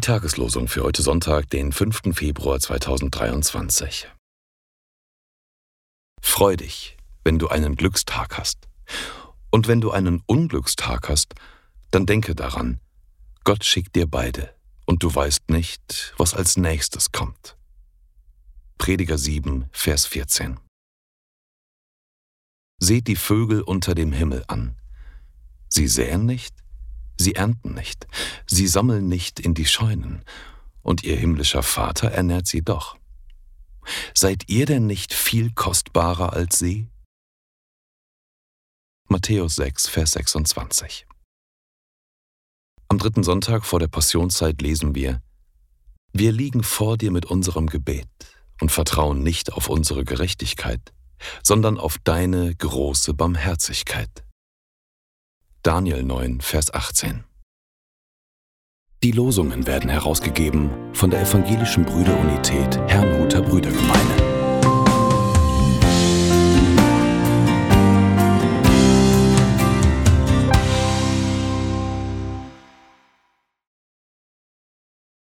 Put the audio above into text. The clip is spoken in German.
Tageslosung für heute Sonntag, den 5. Februar 2023. Freu dich, wenn du einen Glückstag hast. Und wenn du einen Unglückstag hast, dann denke daran, Gott schickt dir beide, und du weißt nicht, was als nächstes kommt. Prediger 7, Vers 14. Seht die Vögel unter dem Himmel an. Sie säen nicht, sie ernten nicht, sie sammeln nicht in die Scheunen, und ihr himmlischer Vater ernährt sie doch. Seid ihr denn nicht viel kostbarer als sie? Matthäus 6, Vers 26. Am dritten Sonntag vor der Passionszeit lesen wir, Wir liegen vor dir mit unserem Gebet und vertrauen nicht auf unsere Gerechtigkeit, sondern auf deine große Barmherzigkeit. Daniel 9, Vers 18. Die Losungen werden herausgegeben von der Evangelischen Brüderunität Herrnhuter Brüdergemeine.